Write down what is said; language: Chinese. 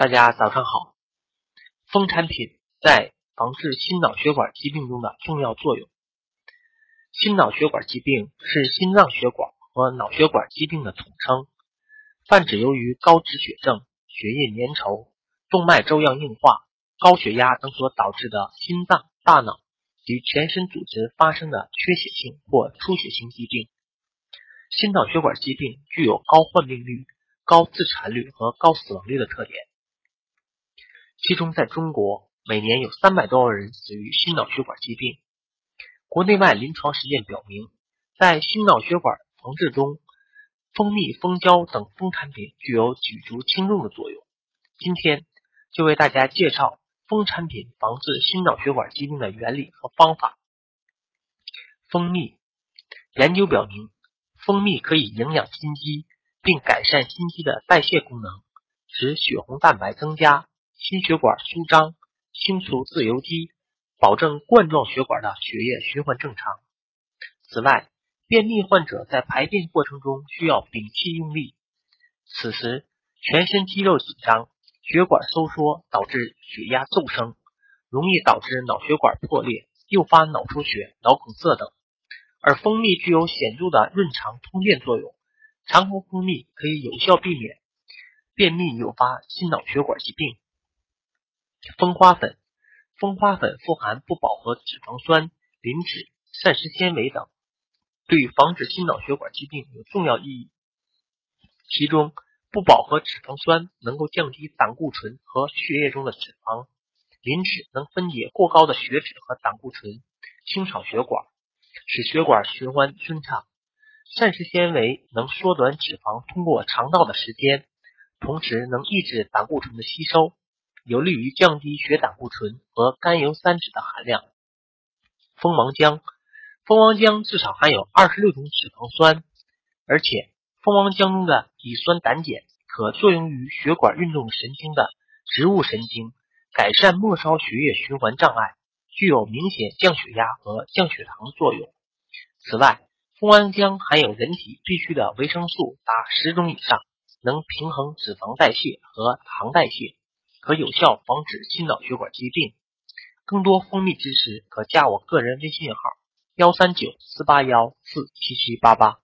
大家早上好。蜂产品在防治心脑血管疾病中的重要作用。心脑血管疾病是心脏血管和脑血管疾病的统称，泛指由于高脂血症、血液粘稠、动脉粥样硬化、高血压等所导致的心脏、大脑及全身组织发生的缺血性或出血性疾病。心脑血管疾病具有高患病率、高自残率和高死亡率的特点。其中，在中国每年有三百多万人死于心脑血管疾病。国内外临床实验表明，在心脑血管防治中，蜂蜜、蜂胶等蜂产品具有举足轻重的作用。今天就为大家介绍蜂产品防治心脑血管疾病的原理和方法。蜂蜜研究表明，蜂蜜可以营养心肌，并改善心肌的代谢功能，使血红蛋白增加。心血管舒张，清除自由基，保证冠状血管的血液循环正常。此外，便秘患者在排便过程中需要屏气用力，此时全身肌肉紧张，血管收缩，导致血压骤升，容易导致脑血管破裂，诱发脑出血、脑梗塞等。而蜂蜜具有显著的润肠通便作用，常服蜂蜜可以有效避免便秘诱发心脑血管疾病。蜂花粉，蜂花粉富含不饱和脂肪酸、磷脂、膳食纤维等，对防止心脑血管疾病有重要意义。其中，不饱和脂肪酸能够降低胆固醇和血液中的脂肪，磷脂能分解过高的血脂和胆固醇，清扫血管，使血管循环顺畅。膳食纤维能缩短脂肪通过肠道的时间，同时能抑制胆固醇的吸收。有利于降低血胆固醇和甘油三酯的含量。蜂王浆，蜂王浆至少含有二十六种脂肪酸，而且蜂王浆中的乙酸胆碱可作用于血管运动神经的植物神经，改善末梢血液循环障碍，具有明显降血压和降血糖作用。此外，蜂王浆含有人体必需的维生素达十种以上，能平衡脂肪代谢和糖代谢。可有效防止心脑血管疾病。更多蜂蜜知识，可加我个人微信号：幺三九四八幺四七七八八。